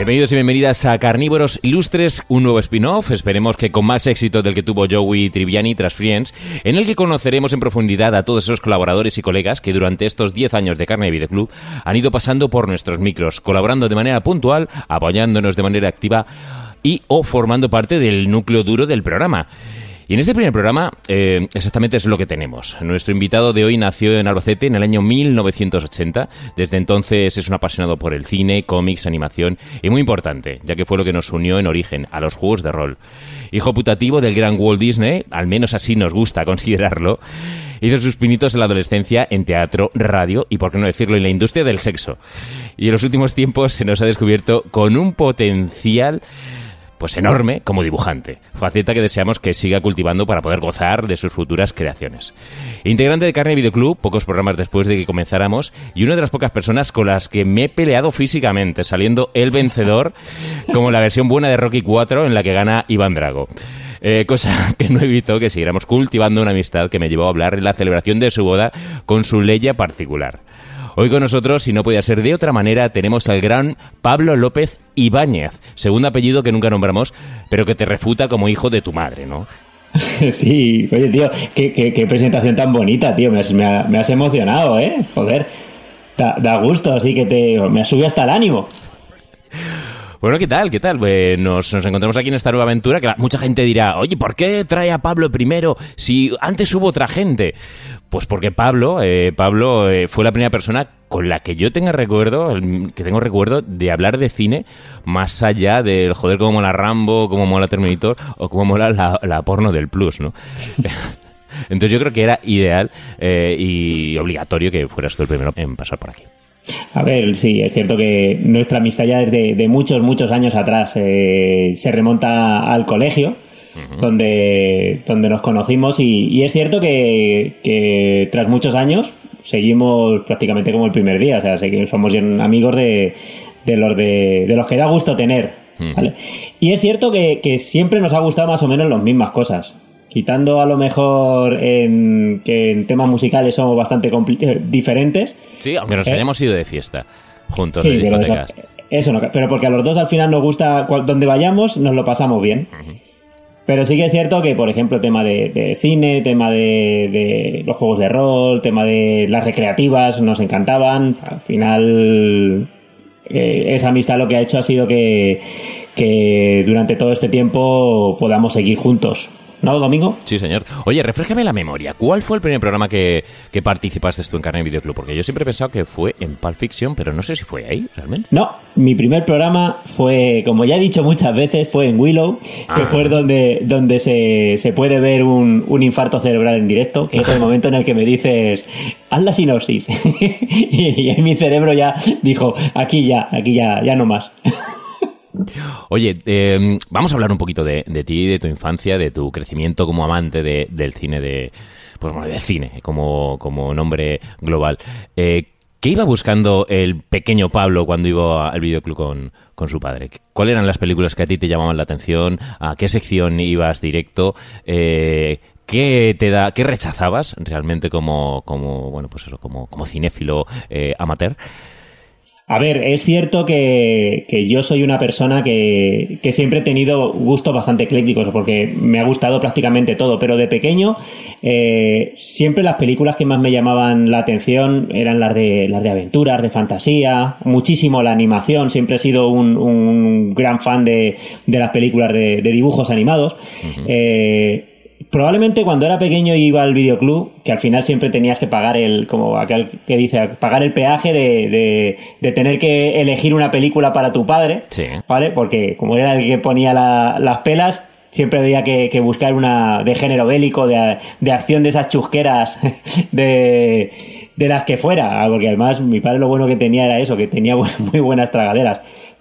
Bienvenidos y bienvenidas a Carnívoros Ilustres, un nuevo spin-off, esperemos que con más éxito del que tuvo Joey Triviani tras Friends, en el que conoceremos en profundidad a todos esos colaboradores y colegas que durante estos 10 años de Carne Club han ido pasando por nuestros micros, colaborando de manera puntual, apoyándonos de manera activa y o formando parte del núcleo duro del programa. Y en este primer programa eh, exactamente es lo que tenemos. Nuestro invitado de hoy nació en Albacete en el año 1980. Desde entonces es un apasionado por el cine, cómics, animación y muy importante, ya que fue lo que nos unió en origen a los juegos de rol. Hijo putativo del gran Walt Disney, al menos así nos gusta considerarlo. Hizo sus pinitos en la adolescencia en teatro, radio y, por qué no decirlo, en la industria del sexo. Y en los últimos tiempos se nos ha descubierto con un potencial pues enorme como dibujante, faceta que deseamos que siga cultivando para poder gozar de sus futuras creaciones. Integrante de Carne Videoclub, pocos programas después de que comenzáramos, y una de las pocas personas con las que me he peleado físicamente, saliendo el vencedor como la versión buena de Rocky 4 en la que gana Iván Drago. Eh, cosa que no evitó que siguiéramos cultivando una amistad que me llevó a hablar en la celebración de su boda con su ley particular. Hoy con nosotros, si no podía ser de otra manera, tenemos al gran Pablo López Ibáñez, segundo apellido que nunca nombramos, pero que te refuta como hijo de tu madre, ¿no? Sí, oye, tío, qué, presentación tan bonita, tío. Me has, emocionado, ¿eh? Joder, da, gusto, así que te, me ha subido hasta el ánimo. Bueno, ¿qué tal? ¿Qué tal? Pues nos, encontramos aquí en esta nueva aventura que mucha gente dirá, oye, ¿por qué trae a Pablo primero si antes hubo otra gente? Pues porque Pablo, eh, Pablo eh, fue la primera persona con la que yo tenga recuerdo, que tengo recuerdo de hablar de cine más allá del joder cómo mola Rambo, cómo mola Terminator o cómo mola la, porno del Plus, ¿no? Entonces yo creo que era ideal eh, y obligatorio que fueras tú el primero en pasar por aquí. A ver, sí, es cierto que nuestra amistad ya desde de muchos, muchos años atrás eh, se remonta al colegio, donde, donde nos conocimos y, es cierto que, tras muchos años seguimos prácticamente como el primer día, o sea, somos amigos de, de, los, de, los que da gusto tener. Y es cierto que, que siempre nos ha gustado más o menos las mismas cosas quitando a lo mejor en, que en temas musicales somos bastante eh, diferentes. Sí, aunque nos eh, hayamos ido de fiesta juntos de discotecas. eso, no, pero porque a los dos al final nos gusta donde vayamos, nos lo pasamos bien. Pero sí que es cierto que, por ejemplo, tema de, cine, tema de, los juegos de rol, tema de las recreativas, nos encantaban. Al final, eh, esa amistad lo que ha hecho ha sido que, que durante todo este tiempo podamos seguir juntos. ¿No, Domingo? Sí, señor. Oye, refléjame la memoria. ¿Cuál fue el primer programa que, participaste tú en Carne Videoclub? Porque yo siempre he pensado que fue en Pulp Fiction, pero no sé si fue ahí, realmente. No, mi primer programa fue, como ya he dicho muchas veces, fue en Willow, que ah. fue donde, donde se, puede ver un, un, infarto cerebral en directo, que es el momento en el que me dices, haz la sinopsis. y, y mi cerebro ya dijo, aquí ya, aquí ya, ya no más. Oye, em, vamos a hablar un poquito de, ti, de tu infancia, de tu crecimiento como amante del cine, de, pues bueno, del cine, como, como nombre global. Eh, ¿Qué iba buscando el pequeño Pablo cuando iba al videoclub con, con, su padre? ¿Cuáles eran las películas que a ti te llamaban la atención? ¿A qué sección ibas directo? Eh, ¿Qué te da, qué rechazabas realmente como, como bueno, pues eso, como, como cinéfilo eh, amateur? A ver, es cierto que, yo soy una persona que, siempre he tenido gustos bastante eclécticos, porque me ha gustado prácticamente todo, pero de pequeño eh, siempre las películas que más me llamaban la atención eran las de, las de aventuras, de fantasía, muchísimo la animación, siempre he sido un, gran fan de, las películas de, dibujos animados probablemente cuando era pequeño iba al videoclub, que al final siempre tenías que pagar el, como aquel que dice, pagar el peaje de, de, tener que elegir una película para tu padre, ¿vale? Porque como era el que ponía las pelas, siempre había que, buscar una de género bélico, de, de acción de esas chusqueras, de, de las que fuera, porque además mi padre lo bueno que tenía era eso, que tenía muy buenas tragaderas.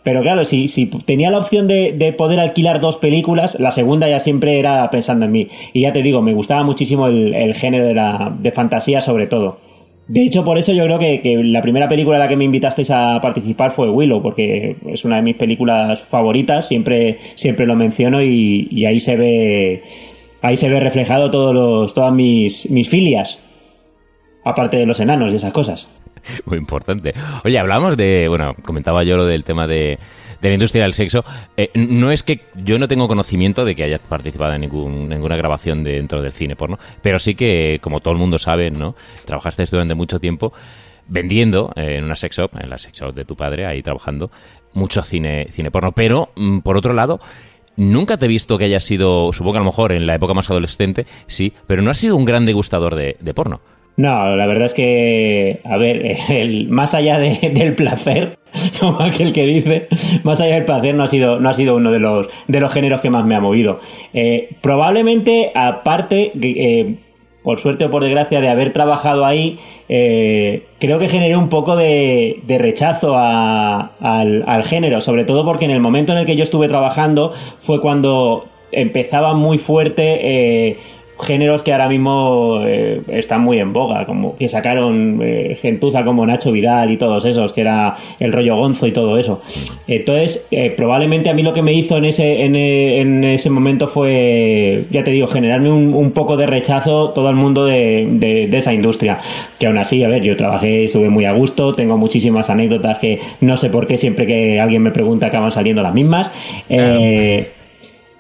Pero claro, si, tenía la opción de, poder alquilar dos películas, la segunda ya siempre era pensando en mí. Y ya te digo, me gustaba muchísimo el, género de, la, de fantasía sobre todo. De hecho, por eso yo creo que, la primera película a la que me invitasteis a participar fue Willow, porque es una de mis películas favoritas, siempre, siempre lo menciono y, ahí se ve ahí se ve reflejado todos los, todas mis, mis filias, aparte de los enanos y esas cosas. Muy importante. Oye, hablamos de, bueno, comentaba yo lo del tema de, la industria del sexo. Eh, no es que yo no tengo conocimiento de que hayas participado en ninguna grabación dentro del cine porno, pero sí que, como todo el mundo sabe, ¿no? Trabajaste durante mucho tiempo vendiendo eh, en una sex shop, en la sex shop de tu padre, ahí trabajando, mucho cine, cine porno. Pero, mm, por otro lado, Nunca te he visto que hayas sido, supongo que a lo mejor en la época más adolescente, sí, pero no has sido un gran degustador de porno. No, la verdad es que, a ver, el, más allá del placer, como aquel que dice, más allá del placer no ha sido, no ha sido uno de los, de los géneros que más me ha movido. Eh, probablemente, aparte, eh, por suerte o por desgracia, de haber trabajado ahí, eh, creo que generé un poco de, rechazo al, al, género, sobre todo porque en el momento en el que yo estuve trabajando fue cuando empezaba muy fuerte géneros que ahora mismo eh, están muy en boga, como que sacaron eh, gentuza como Nacho Vidal y todos esos, que era el rollo gonzo y todo eso. Entonces, eh, probablemente a mí lo que me hizo en ese, en, ese momento fue, ya te digo, generarme un, poco de rechazo todo el mundo de, de, esa industria. Que aún así, a ver, yo trabajé, estuve muy a gusto, tengo muchísimas anécdotas que no sé por qué siempre que alguien me pregunta acaban saliendo las mismas.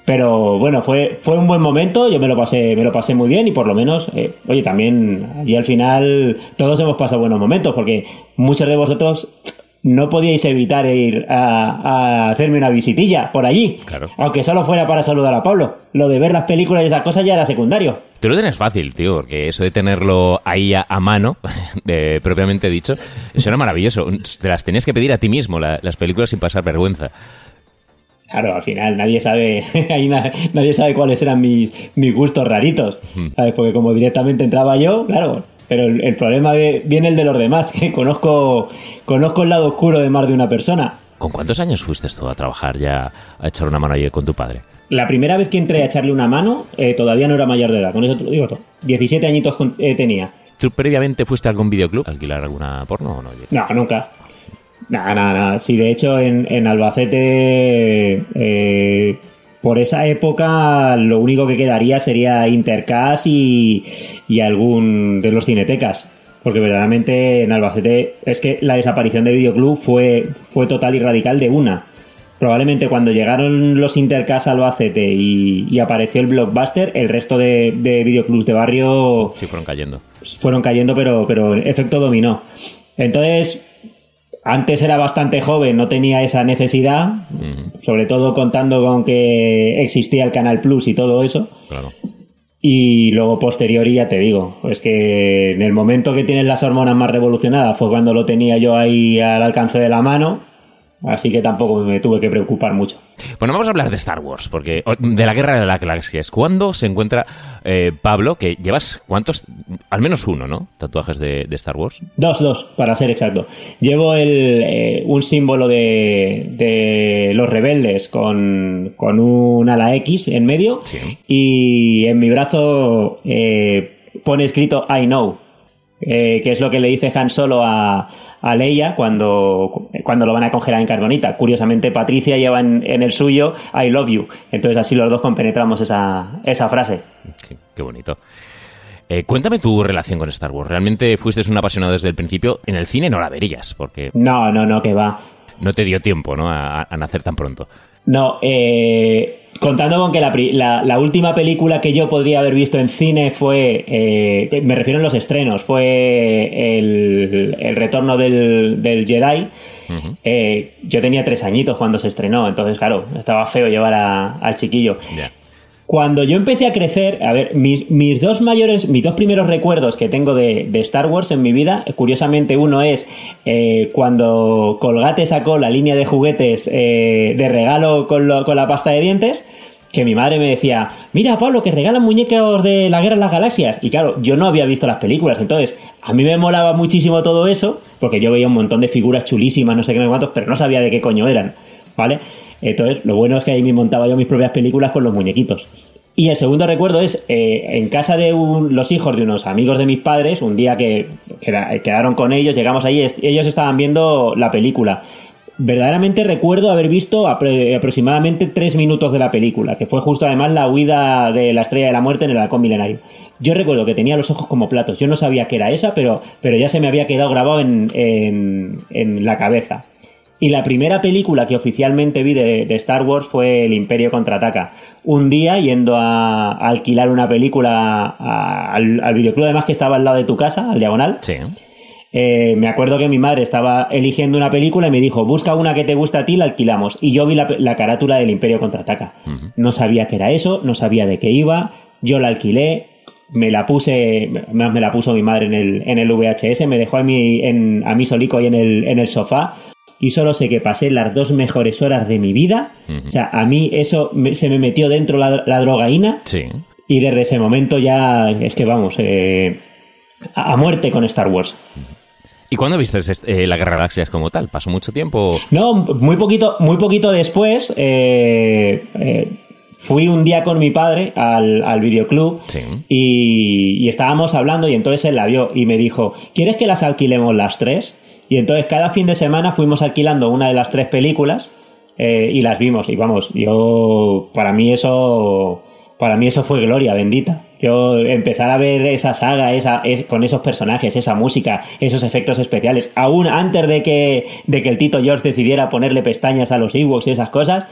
Pero bueno, fue, fue un buen momento, yo me lo pasé, me lo pasé muy bien y por lo menos, eh, oye, también allí al final todos hemos pasado buenos momentos porque muchos de vosotros no podíais evitar ir a, hacerme una visitilla por allí. Claro. Aunque solo fuera para saludar a Pablo. Lo de ver las películas y esas cosas ya era secundario. Tú lo tienes fácil, tío, porque eso de tenerlo ahí a, mano, de, propiamente dicho, eso era maravilloso. Te las tenías que pedir a ti mismo, las películas sin pasar vergüenza. Claro, al final nadie sabe, nadie sabe cuáles eran mis, mis gustos raritos, ¿sabes? Porque como directamente entraba yo, claro, pero el, problema viene el de los demás, que conozco, conozco el lado oscuro de más de una persona. ¿Con cuántos años fuiste tú a trabajar ya, a echar una mano ahí con tu padre? La primera vez que entré a echarle una mano, eh, todavía no era mayor de edad, con eso te lo digo todo. 17 añitos eh, tenía. ¿Tú previamente fuiste a algún videoclub a alquilar alguna porno o no? No, nunca. Nada, nada, nada. Sí, de hecho, en, Albacete, eh, por esa época, lo único que quedaría sería Intercast y, y algún de los cinetecas. Porque verdaderamente en Albacete es que la desaparición del videoclub fue, fue total y radical de una. Probablemente cuando llegaron los Intercast a Albacete y, apareció el Blockbuster, el resto de, de videoclubs de barrio... Sí, fueron cayendo. Fueron cayendo, pero, pero efecto dominó. Entonces, antes era bastante joven, no tenía esa necesidad, sobre todo contando con que existía el Canal Plus y todo eso. Claro. Y luego posterior, ya te digo, es que en el momento que tienes las hormonas más revolucionadas fue cuando lo tenía yo ahí al alcance de la mano Así que tampoco me tuve que preocupar mucho. Bueno, vamos a hablar de Star Wars, porque de la guerra de las galaxias. ¿Cuándo se encuentra eh, Pablo, que llevas cuántos, al menos uno, ¿no? Tatuajes de, Star Wars. Dos, dos, para ser exacto. Llevo el, eh, un símbolo de, los rebeldes con, con, un ala X en medio y en mi brazo eh, pone escrito I know, que es lo que le dice Han Solo a a Leia cuando, cuando lo van a congelar en carbonita. Curiosamente, Patricia lleva en, el suyo I love you. Entonces así los dos compenetramos esa, esa frase. Qué, bonito. Eh, cuéntame tu relación con Star Wars. ¿Realmente fuiste un apasionado desde el principio? En el cine no la verías, porque... No, no, no, que va. No te dio tiempo, ¿no? A, a nacer tan pronto. No, eh, Contando con que la, última película que yo podría haber visto en cine fue, eh, me refiero a los estrenos, fue el, retorno del, Jedi. Eh, yo tenía tres añitos cuando se estrenó, entonces claro, estaba feo llevar al chiquillo. Cuando yo empecé a crecer, a ver, mis, mis dos mayores, mis dos primeros recuerdos que tengo de, de Star Wars en mi vida, curiosamente uno es eh, cuando Colgate sacó la línea de juguetes eh, de regalo con, lo- con la pasta de dientes, que mi madre me decía, mira Pablo, que regalan muñecos de la Guerra de las Galaxias. Y claro, yo no había visto las películas, entonces a mí me molaba muchísimo todo eso, porque yo veía un montón de figuras chulísimas, no sé qué, no sé cuántos, pero no sabía de qué coño eran, ¿vale? Entonces, lo bueno es que ahí me montaba yo mis propias películas con los muñequitos. Y el segundo recuerdo es eh, en casa de un- los hijos de unos amigos de mis padres, un día que queda- quedaron con ellos, llegamos est- ellos estaban viendo la película. Verdaderamente recuerdo haber visto apro- aproximadamente tres minutos de la película, que fue justo además la huida de la estrella de la muerte en el halcón milenario. Yo recuerdo que tenía los ojos como platos, yo no sabía que era esa, pero, pero ya se me había quedado grabado en- en la cabeza. Y la primera película que oficialmente vi de, de Star Wars fue El Imperio Contraataca. Un día yendo a, a alquilar una película a- al, al videoclub, además que estaba al lado de tu casa, al diagonal. Sí. Eh, me acuerdo que mi madre estaba eligiendo una película y me dijo, busca una que te guste a ti, la alquilamos. Y yo vi la, la carátula del Imperio Contraataca. No sabía que era eso, no sabía de qué iba, yo la alquilé, me la puse, me, me la puso mi madre en el, en el VHS, me dejó a mí, en, a mí solico ahí en el, en el sofá. Y solo sé que pasé las dos mejores horas de mi vida. O sea, a mí eso me- se me metió dentro la, la drogaína. Sí. Y desde ese momento ya es que vamos, eh, a a muerte con Star Wars. ¿Y cuándo viste eh, la Guerra de Galaxias como tal? ¿Pasó mucho tiempo? No, muy poquito, muy poquito después eh, eh, fui un día con mi padre al, al videoclub Sí. y, y estábamos hablando y entonces él la vio y me dijo, ¿quieres que las alquilemos las tres? Y entonces cada fin de semana fuimos alquilando una de las tres películas eh, y las vimos. Y vamos, yo, para mí eso, para mí eso fue gloria bendita. Yo empezar a ver esa saga, esa, es- con esos personajes, esa música, esos efectos especiales, aún antes de que, de que el Tito George decidiera ponerle pestañas a los Ewoks y esas cosas,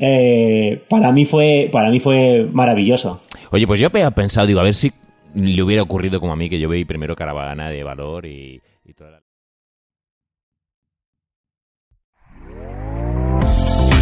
eh, para mí fue, para mí fue maravilloso. Oye, pues yo había pensado, digo, a ver si le hubiera ocurrido como a mí, que yo veí primero Caravana de Valor y.